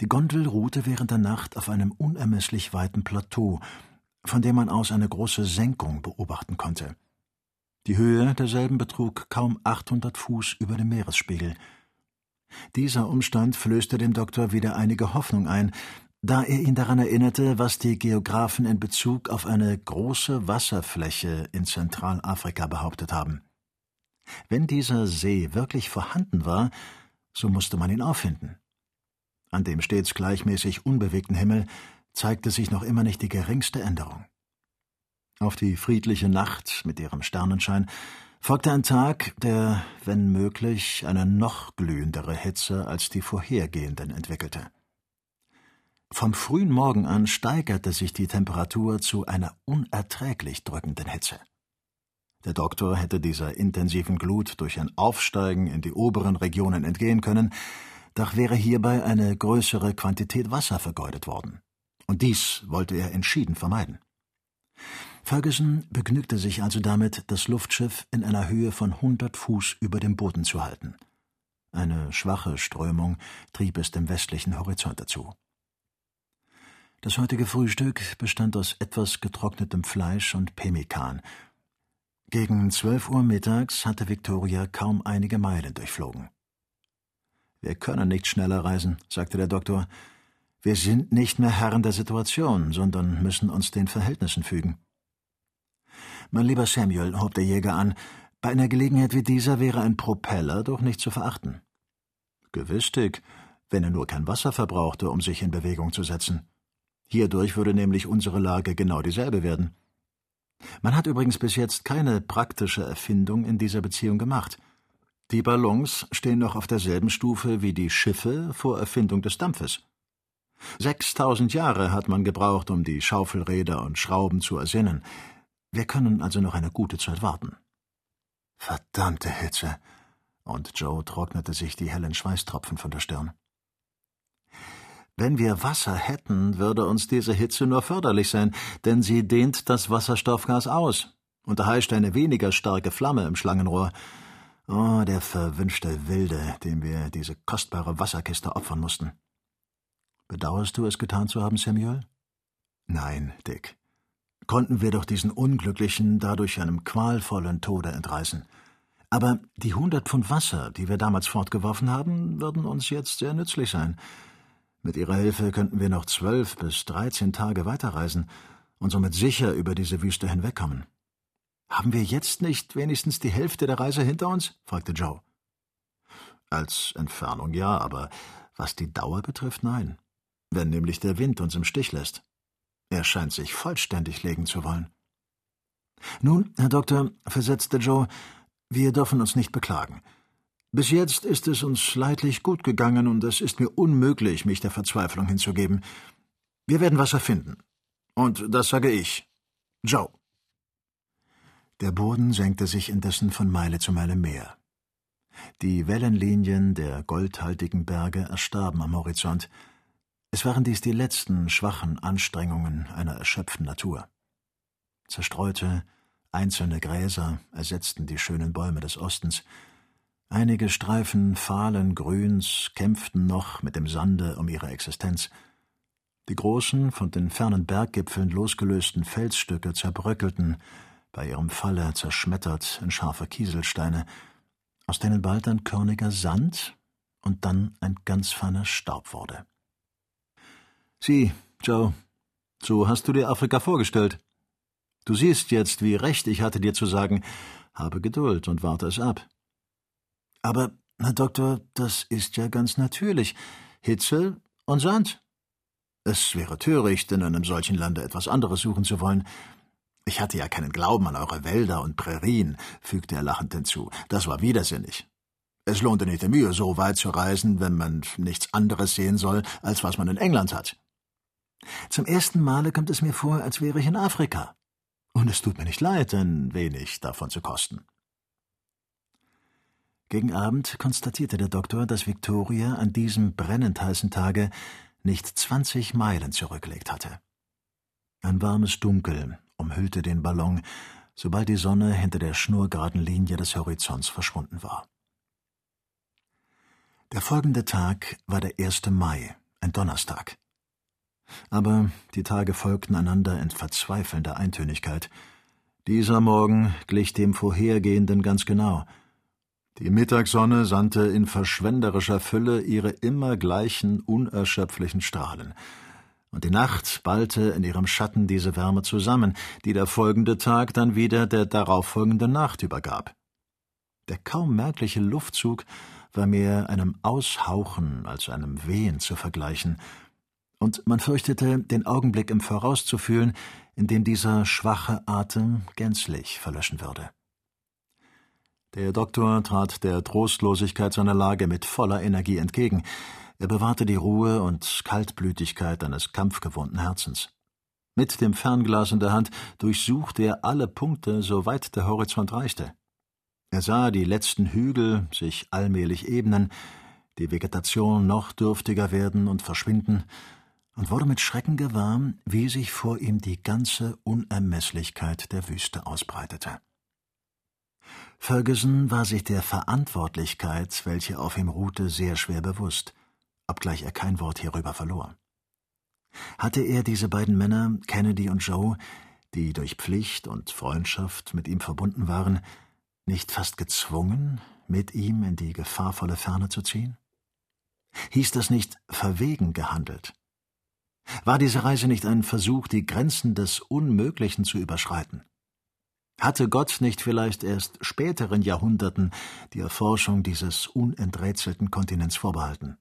Die Gondel ruhte während der Nacht auf einem unermesslich weiten Plateau, von dem man aus eine große Senkung beobachten konnte. Die Höhe derselben betrug kaum 800 Fuß über dem Meeresspiegel. Dieser Umstand flößte dem Doktor wieder einige Hoffnung ein, da er ihn daran erinnerte, was die Geographen in Bezug auf eine große Wasserfläche in Zentralafrika behauptet haben. Wenn dieser See wirklich vorhanden war, so musste man ihn auffinden. An dem stets gleichmäßig unbewegten Himmel zeigte sich noch immer nicht die geringste Änderung. Auf die friedliche Nacht mit ihrem Sternenschein folgte ein Tag, der, wenn möglich, eine noch glühendere Hitze als die vorhergehenden entwickelte. Vom frühen Morgen an steigerte sich die Temperatur zu einer unerträglich drückenden Hitze. Der Doktor hätte dieser intensiven Glut durch ein Aufsteigen in die oberen Regionen entgehen können, doch wäre hierbei eine größere Quantität Wasser vergeudet worden. Und dies wollte er entschieden vermeiden. Ferguson begnügte sich also damit, das Luftschiff in einer Höhe von hundert Fuß über dem Boden zu halten. Eine schwache Strömung trieb es dem westlichen Horizont dazu. Das heutige Frühstück bestand aus etwas getrocknetem Fleisch und Pemmikan. Gegen zwölf Uhr mittags hatte Victoria kaum einige Meilen durchflogen. Wir können nicht schneller reisen, sagte der Doktor. Wir sind nicht mehr Herren der Situation, sondern müssen uns den Verhältnissen fügen. Mein lieber Samuel, hob der Jäger an, bei einer Gelegenheit wie dieser wäre ein Propeller doch nicht zu verachten. Gewiss, Dick, wenn er nur kein Wasser verbrauchte, um sich in Bewegung zu setzen. Hierdurch würde nämlich unsere Lage genau dieselbe werden. Man hat übrigens bis jetzt keine praktische Erfindung in dieser Beziehung gemacht. Die Ballons stehen noch auf derselben Stufe wie die Schiffe vor Erfindung des Dampfes. Sechstausend Jahre hat man gebraucht, um die Schaufelräder und Schrauben zu ersinnen. Wir können also noch eine gute Zeit warten. Verdammte Hitze! Und Joe trocknete sich die hellen Schweißtropfen von der Stirn. Wenn wir Wasser hätten, würde uns diese Hitze nur förderlich sein, denn sie dehnt das Wasserstoffgas aus und erheischt eine weniger starke Flamme im Schlangenrohr. Oh, der verwünschte Wilde, dem wir diese kostbare Wasserkiste opfern mussten. Bedauerst du es getan zu haben, Samuel? Nein, Dick. Konnten wir doch diesen Unglücklichen dadurch einem qualvollen Tode entreißen. Aber die hundert Pfund Wasser, die wir damals fortgeworfen haben, würden uns jetzt sehr nützlich sein. Mit ihrer Hilfe könnten wir noch zwölf bis dreizehn Tage weiterreisen und somit sicher über diese Wüste hinwegkommen. Haben wir jetzt nicht wenigstens die Hälfte der Reise hinter uns? fragte Joe. Als Entfernung ja, aber was die Dauer betrifft, nein. Wenn nämlich der Wind uns im Stich lässt. Er scheint sich vollständig legen zu wollen. Nun, Herr Doktor, versetzte Joe, wir dürfen uns nicht beklagen. Bis jetzt ist es uns leidlich gut gegangen und es ist mir unmöglich, mich der Verzweiflung hinzugeben. Wir werden Wasser finden. Und das sage ich. Joe. Der Boden senkte sich indessen von Meile zu Meile mehr. Die Wellenlinien der goldhaltigen Berge erstarben am Horizont. Es waren dies die letzten schwachen Anstrengungen einer erschöpften Natur. Zerstreute, einzelne Gräser ersetzten die schönen Bäume des Ostens. Einige Streifen fahlen Grüns kämpften noch mit dem Sande um ihre Existenz. Die großen, von den fernen Berggipfeln losgelösten Felsstücke zerbröckelten, bei ihrem Falle zerschmettert in scharfe Kieselsteine, aus denen bald ein körniger Sand und dann ein ganz feiner Staub wurde. Sieh, Joe, so hast du dir Afrika vorgestellt. Du siehst jetzt, wie recht ich hatte dir zu sagen, habe Geduld und warte es ab. Aber, Herr Doktor, das ist ja ganz natürlich. Hitze und Sand. Es wäre töricht, in einem solchen Lande etwas anderes suchen zu wollen. Ich hatte ja keinen Glauben an eure Wälder und Prärien, fügte er lachend hinzu. Das war widersinnig. Es lohnte nicht die Mühe, so weit zu reisen, wenn man nichts anderes sehen soll, als was man in England hat. Zum ersten Male kommt es mir vor, als wäre ich in Afrika. Und es tut mir nicht leid, ein wenig davon zu kosten. Gegen Abend konstatierte der Doktor, dass Victoria an diesem brennend heißen Tage nicht zwanzig Meilen zurückgelegt hatte. Ein warmes Dunkel umhüllte den Ballon, sobald die Sonne hinter der schnurgeraden Linie des Horizonts verschwunden war. Der folgende Tag war der 1. Mai, ein Donnerstag. Aber die Tage folgten einander in verzweifelnder Eintönigkeit. Dieser Morgen glich dem vorhergehenden ganz genau. Die Mittagssonne sandte in verschwenderischer Fülle ihre immer gleichen unerschöpflichen Strahlen, und die Nacht ballte in ihrem Schatten diese Wärme zusammen, die der folgende Tag dann wieder der darauffolgenden Nacht übergab. Der kaum merkliche Luftzug war mehr einem Aushauchen als einem Wehen zu vergleichen, und man fürchtete, den Augenblick im Voraus zu fühlen, in dem dieser schwache Atem gänzlich verlöschen würde. Der Doktor trat der Trostlosigkeit seiner Lage mit voller Energie entgegen. Er bewahrte die Ruhe und Kaltblütigkeit eines kampfgewohnten Herzens. Mit dem Fernglas in der Hand durchsuchte er alle Punkte, soweit der Horizont reichte. Er sah die letzten Hügel sich allmählich ebnen, die Vegetation noch dürftiger werden und verschwinden, und wurde mit Schrecken gewahr, wie sich vor ihm die ganze Unermeßlichkeit der Wüste ausbreitete. Ferguson war sich der Verantwortlichkeit, welche auf ihm ruhte, sehr schwer bewusst, obgleich er kein Wort hierüber verlor. Hatte er diese beiden Männer, Kennedy und Joe, die durch Pflicht und Freundschaft mit ihm verbunden waren, nicht fast gezwungen, mit ihm in die gefahrvolle Ferne zu ziehen? Hieß das nicht verwegen gehandelt? War diese Reise nicht ein Versuch, die Grenzen des Unmöglichen zu überschreiten? Hatte Gott nicht vielleicht erst späteren Jahrhunderten die Erforschung dieses unenträtselten Kontinents vorbehalten?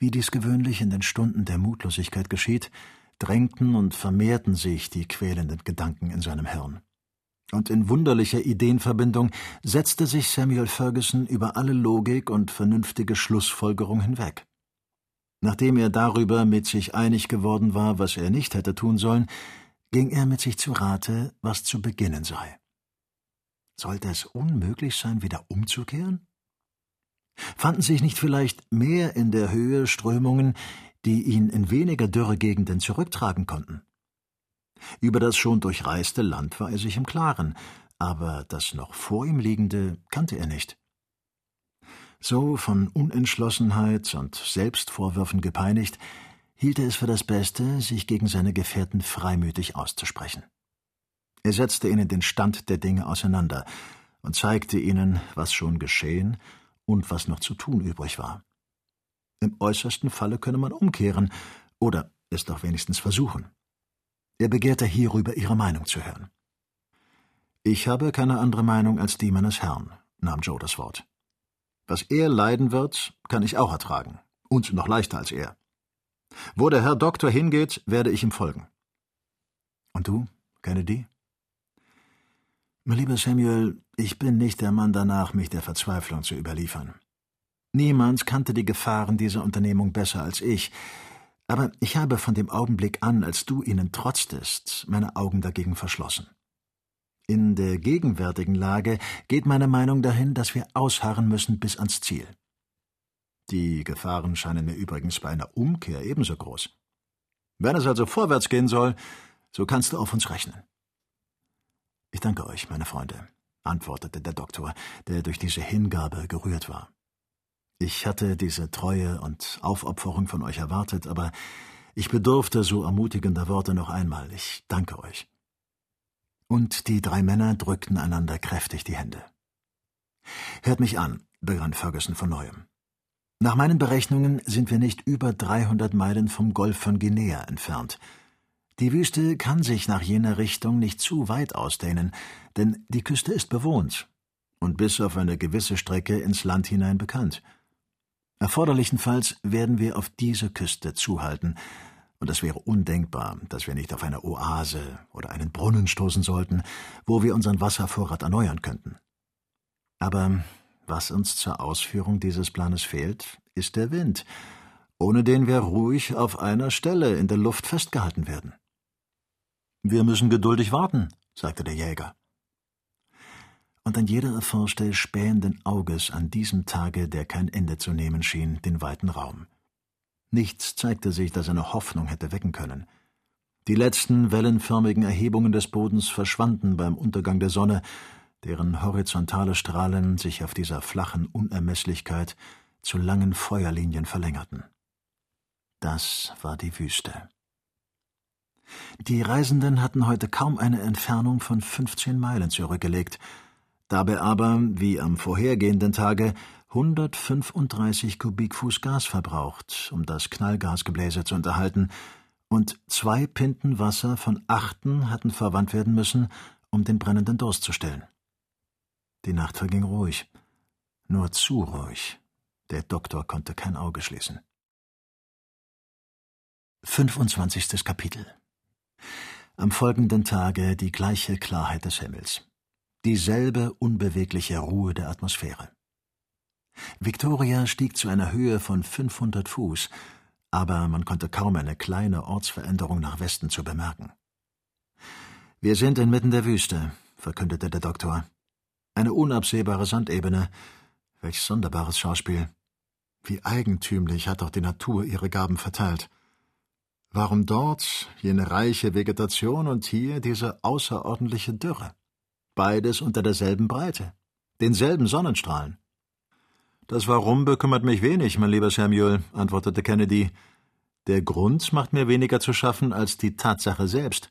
Wie dies gewöhnlich in den Stunden der Mutlosigkeit geschieht, drängten und vermehrten sich die quälenden Gedanken in seinem Hirn. Und in wunderlicher Ideenverbindung setzte sich Samuel Ferguson über alle Logik und vernünftige Schlussfolgerung hinweg. Nachdem er darüber mit sich einig geworden war, was er nicht hätte tun sollen, ging er mit sich zu Rate, was zu beginnen sei. Sollte es unmöglich sein, wieder umzukehren? Fanden sich nicht vielleicht mehr in der Höhe Strömungen, die ihn in weniger dürre Gegenden zurücktragen konnten? Über das schon durchreiste Land war er sich im Klaren, aber das noch vor ihm liegende kannte er nicht. So von Unentschlossenheit und Selbstvorwürfen gepeinigt, hielt er es für das Beste, sich gegen seine Gefährten freimütig auszusprechen. Er setzte ihnen den Stand der Dinge auseinander und zeigte ihnen, was schon geschehen und was noch zu tun übrig war. Im äußersten Falle könne man umkehren oder es doch wenigstens versuchen. Er begehrte hierüber ihre Meinung zu hören. Ich habe keine andere Meinung als die meines Herrn, nahm Joe das Wort. Was er leiden wird, kann ich auch ertragen, und noch leichter als er. Wo der Herr Doktor hingeht, werde ich ihm folgen. Und du, Kennedy? Mein lieber Samuel, ich bin nicht der Mann danach, mich der Verzweiflung zu überliefern. Niemand kannte die Gefahren dieser Unternehmung besser als ich, aber ich habe von dem Augenblick an, als du ihnen trotztest, meine Augen dagegen verschlossen. In der gegenwärtigen Lage geht meine Meinung dahin, dass wir ausharren müssen bis ans Ziel. Die Gefahren scheinen mir übrigens bei einer Umkehr ebenso groß. Wenn es also vorwärts gehen soll, so kannst du auf uns rechnen. Ich danke euch, meine Freunde, antwortete der Doktor, der durch diese Hingabe gerührt war. Ich hatte diese Treue und Aufopferung von euch erwartet, aber ich bedurfte so ermutigender Worte noch einmal. Ich danke euch und die drei Männer drückten einander kräftig die Hände. Hört mich an, begann Ferguson von neuem. Nach meinen Berechnungen sind wir nicht über 300 Meilen vom Golf von Guinea entfernt. Die Wüste kann sich nach jener Richtung nicht zu weit ausdehnen, denn die Küste ist bewohnt und bis auf eine gewisse Strecke ins Land hinein bekannt. Erforderlichenfalls werden wir auf diese Küste zuhalten, und es wäre undenkbar, dass wir nicht auf eine Oase oder einen Brunnen stoßen sollten, wo wir unseren Wasservorrat erneuern könnten. Aber was uns zur Ausführung dieses Planes fehlt, ist der Wind, ohne den wir ruhig auf einer Stelle in der Luft festgehalten werden. Wir müssen geduldig warten, sagte der Jäger. Und ein jeder erforschte spähenden Auges an diesem Tage, der kein Ende zu nehmen schien, den weiten Raum. Nichts zeigte sich, das eine Hoffnung hätte wecken können. Die letzten wellenförmigen Erhebungen des Bodens verschwanden beim Untergang der Sonne, deren horizontale Strahlen sich auf dieser flachen Unermeßlichkeit zu langen Feuerlinien verlängerten. Das war die Wüste. Die Reisenden hatten heute kaum eine Entfernung von 15 Meilen zurückgelegt, dabei aber, wie am vorhergehenden Tage, 135 Kubikfuß Gas verbraucht, um das Knallgasgebläse zu unterhalten, und zwei Pinten Wasser von achten hatten verwandt werden müssen, um den brennenden Durst zu stillen. Die Nacht verging ruhig, nur zu ruhig. Der Doktor konnte kein Auge schließen. 25. Kapitel Am folgenden Tage die gleiche Klarheit des Himmels, dieselbe unbewegliche Ruhe der Atmosphäre. Victoria stieg zu einer Höhe von 500 Fuß, aber man konnte kaum eine kleine Ortsveränderung nach Westen zu bemerken. Wir sind inmitten der Wüste, verkündete der Doktor. Eine unabsehbare Sandebene. Welch sonderbares Schauspiel. Wie eigentümlich hat doch die Natur ihre Gaben verteilt. Warum dort jene reiche Vegetation und hier diese außerordentliche Dürre? Beides unter derselben Breite, denselben Sonnenstrahlen. Das Warum bekümmert mich wenig, mein lieber Samuel, antwortete Kennedy. Der Grund macht mir weniger zu schaffen als die Tatsache selbst.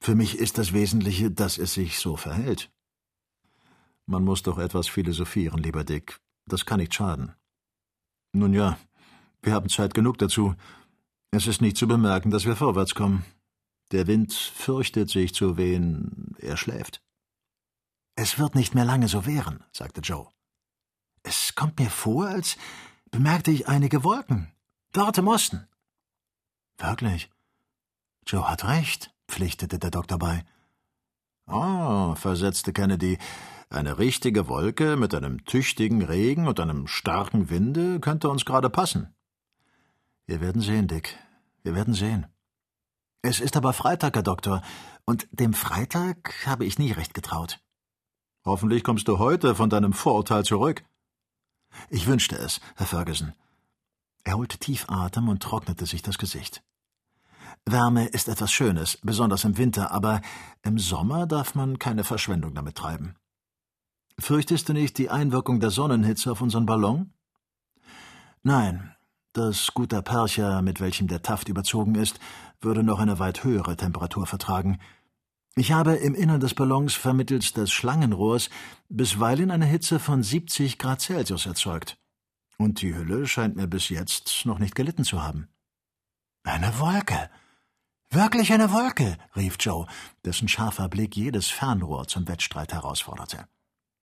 Für mich ist das Wesentliche, dass es sich so verhält. Man muss doch etwas philosophieren, lieber Dick. Das kann nicht schaden. Nun ja, wir haben Zeit genug dazu. Es ist nicht zu bemerken, dass wir vorwärts kommen. Der Wind fürchtet sich zu wehen, er schläft. Es wird nicht mehr lange so währen, sagte Joe. Es kommt mir vor, als bemerkte ich einige Wolken. Dort im Osten. Wirklich? Joe hat recht, pflichtete der Doktor bei. Oh, versetzte Kennedy, eine richtige Wolke mit einem tüchtigen Regen und einem starken Winde könnte uns gerade passen. Wir werden sehen, Dick. Wir werden sehen. Es ist aber Freitag, Herr Doktor, und dem Freitag habe ich nie recht getraut. Hoffentlich kommst du heute von deinem Vorurteil zurück. Ich wünschte es, Herr Ferguson. Er holte tief Atem und trocknete sich das Gesicht. Wärme ist etwas Schönes, besonders im Winter, aber im Sommer darf man keine Verschwendung damit treiben. Fürchtest du nicht die Einwirkung der Sonnenhitze auf unseren Ballon? Nein, das Guter Percher, mit welchem der Taft überzogen ist, würde noch eine weit höhere Temperatur vertragen, ich habe im Innern des Ballons vermittels des Schlangenrohrs bisweilen eine Hitze von 70 Grad Celsius erzeugt. Und die Hülle scheint mir bis jetzt noch nicht gelitten zu haben. Eine Wolke. Wirklich eine Wolke, rief Joe, dessen scharfer Blick jedes Fernrohr zum Wettstreit herausforderte.